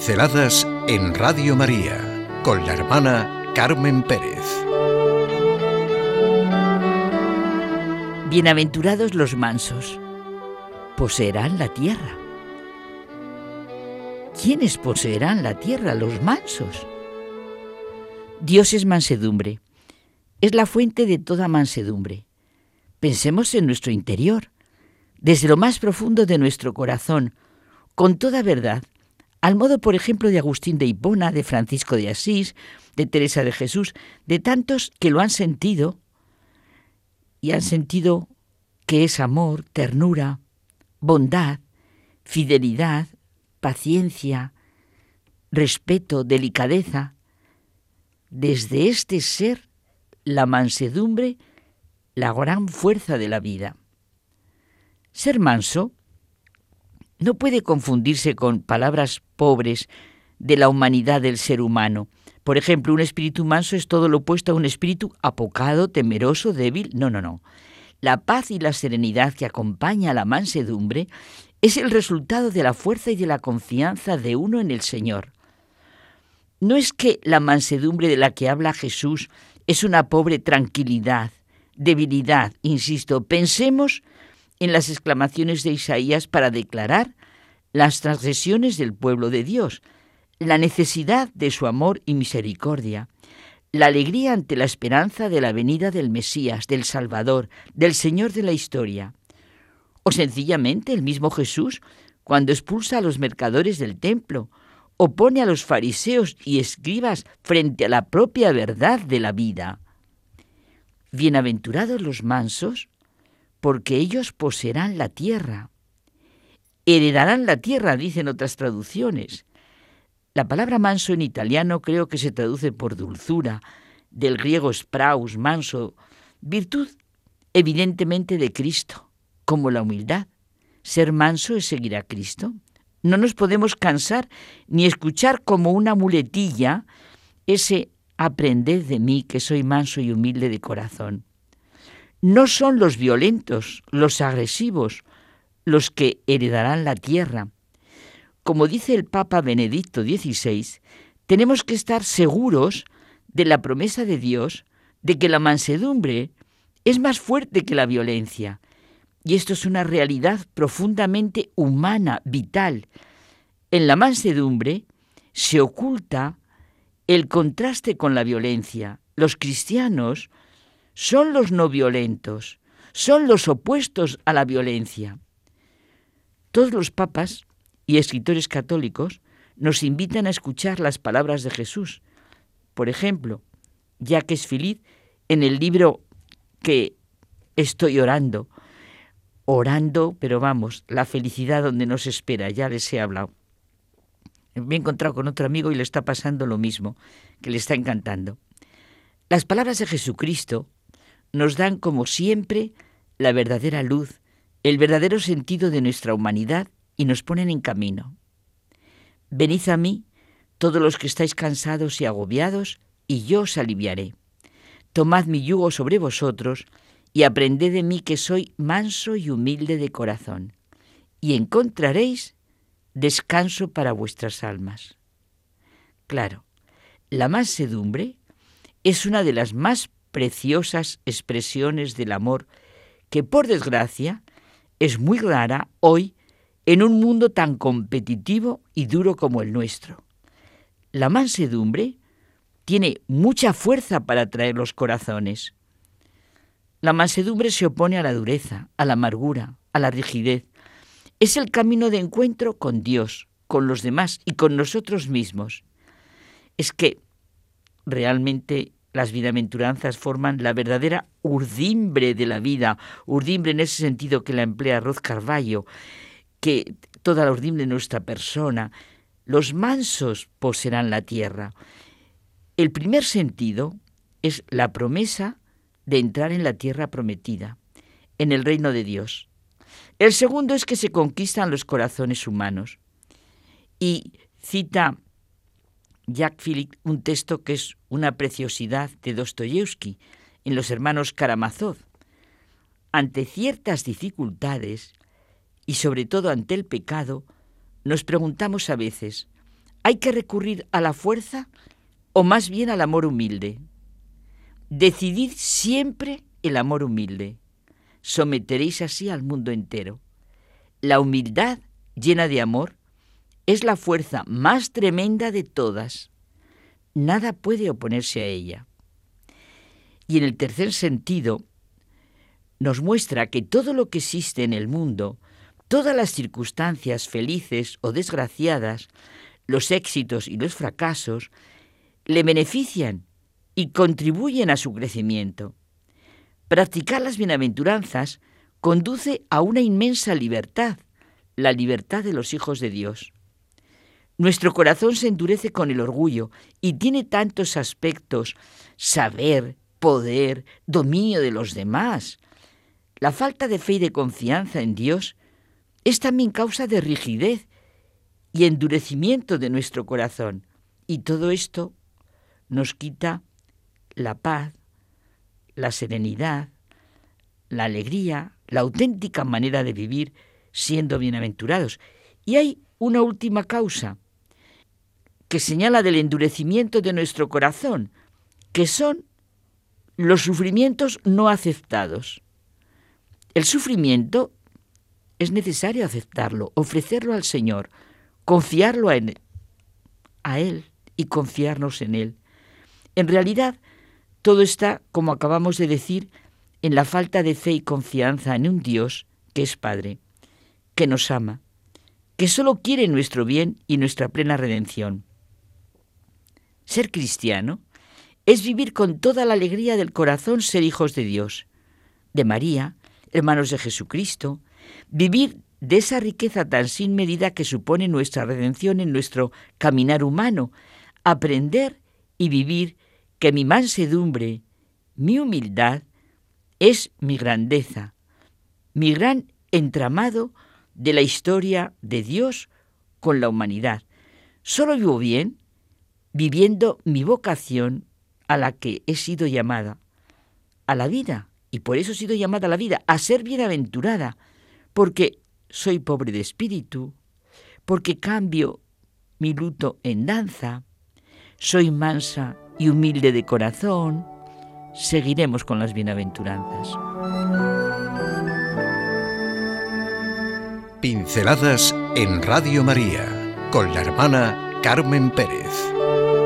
Pinceladas en Radio María con la hermana Carmen Pérez. Bienaventurados los mansos, poseerán la tierra. ¿Quiénes poseerán la tierra? Los mansos. Dios es mansedumbre, es la fuente de toda mansedumbre. Pensemos en nuestro interior, desde lo más profundo de nuestro corazón, con toda verdad, al modo, por ejemplo, de Agustín de Hipona, de Francisco de Asís, de Teresa de Jesús, de tantos que lo han sentido y han sentido que es amor, ternura, bondad, fidelidad, paciencia, respeto, delicadeza. Desde este ser, la mansedumbre, la gran fuerza de la vida. Ser manso no puede confundirse con palabras pobres de la humanidad del ser humano. Por ejemplo, un espíritu manso es todo lo opuesto a un espíritu apocado, temeroso, débil. No, no, no. La paz y la serenidad que acompaña a la mansedumbre es el resultado de la fuerza y de la confianza de uno en el Señor. No es que la mansedumbre de la que habla Jesús es una pobre tranquilidad, debilidad, insisto, pensemos en las exclamaciones de Isaías para declarar las transgresiones del pueblo de Dios, la necesidad de su amor y misericordia, la alegría ante la esperanza de la venida del Mesías, del Salvador, del Señor de la historia. O sencillamente el mismo Jesús cuando expulsa a los mercadores del templo, o pone a los fariseos y escribas frente a la propia verdad de la vida. Bienaventurados los mansos, porque ellos poseerán la tierra. Heredarán la tierra, dicen otras traducciones. La palabra manso en italiano creo que se traduce por dulzura, del griego spraus, manso, virtud evidentemente de Cristo, como la humildad. Ser manso es seguir a Cristo. No nos podemos cansar ni escuchar como una muletilla ese aprended de mí que soy manso y humilde de corazón. No son los violentos, los agresivos, los que heredarán la tierra. Como dice el Papa Benedicto XVI, tenemos que estar seguros de la promesa de Dios de que la mansedumbre es más fuerte que la violencia. Y esto es una realidad profundamente humana, vital. En la mansedumbre se oculta el contraste con la violencia. Los cristianos son los no violentos, son los opuestos a la violencia. Todos los papas y escritores católicos nos invitan a escuchar las palabras de Jesús. Por ejemplo, Jacques Philippe, en el libro que estoy orando, orando, pero vamos, la felicidad donde nos espera, ya les he hablado. Me he encontrado con otro amigo y le está pasando lo mismo, que le está encantando. Las palabras de Jesucristo nos dan, como siempre, la verdadera luz, el verdadero sentido de nuestra humanidad y nos ponen en camino. Venid a mí, todos los que estáis cansados y agobiados, y yo os aliviaré. Tomad mi yugo sobre vosotros y aprended de mí que soy manso y humilde de corazón, y encontraréis descanso para vuestras almas. Claro, la mansedumbre es una de las más preciosas expresiones del amor que por desgracia es muy rara hoy en un mundo tan competitivo y duro como el nuestro. La mansedumbre tiene mucha fuerza para atraer los corazones. La mansedumbre se opone a la dureza, a la amargura, a la rigidez. Es el camino de encuentro con Dios, con los demás y con nosotros mismos. Es que realmente las bienaventuranzas forman la verdadera urdimbre de la vida, urdimbre en ese sentido que la emplea Roz Carballo, que toda la urdimbre de nuestra persona. Los mansos poseerán la tierra. El primer sentido es la promesa de entrar en la tierra prometida, en el reino de Dios. El segundo es que se conquistan los corazones humanos. Y cita Jack Philip un texto que es una preciosidad de Dostoyevsky en Los hermanos Karamazov. Ante ciertas dificultades y sobre todo ante el pecado, nos preguntamos a veces, ¿Hay que recurrir a la fuerza o más bien al amor humilde? Decidid siempre el amor humilde. Someteréis así al mundo entero. La humildad llena de amor es la fuerza más tremenda de todas. Nada puede oponerse a ella. Y en el tercer sentido, nos muestra que todo lo que existe en el mundo, todas las circunstancias felices o desgraciadas, los éxitos y los fracasos, le benefician y contribuyen a su crecimiento. Practicar las bienaventuranzas conduce a una inmensa libertad, la libertad de los hijos de Dios. Nuestro corazón se endurece con el orgullo y tiene tantos aspectos, saber, poder, dominio de los demás, la falta de fe y de confianza en Dios es también causa de rigidez y endurecimiento de nuestro corazón. Y todo esto nos quita la paz, la serenidad, la alegría, la auténtica manera de vivir siendo bienaventurados. Y hay una última causa que señala del endurecimiento de nuestro corazón, que son los sufrimientos no aceptados. El sufrimiento es necesario aceptarlo, ofrecerlo al Señor, confiarlo a Él, a Él y confiarnos en Él. En realidad, todo está, como acabamos de decir, en la falta de fe y confianza en un Dios que es Padre, que nos ama, que solo quiere nuestro bien y nuestra plena redención. Ser cristiano es vivir con toda la alegría del corazón ser hijos de Dios, de María, hermanos de Jesucristo, vivir de esa riqueza tan sin medida que supone nuestra redención en nuestro caminar humano, aprender y vivir que mi mansedumbre, mi humildad, es mi grandeza, mi gran entramado de la historia de Dios con la humanidad. Solo vivo bien viviendo mi vocación a la que he sido llamada, a la vida y por eso he sido llamada a la vida, a ser bienaventurada, porque soy pobre de espíritu, porque cambio mi luto en danza, soy mansa y humilde de corazón, seguiremos con las bienaventuranzas. Pinceladas en Radio María con la hermana Carmen Pérez.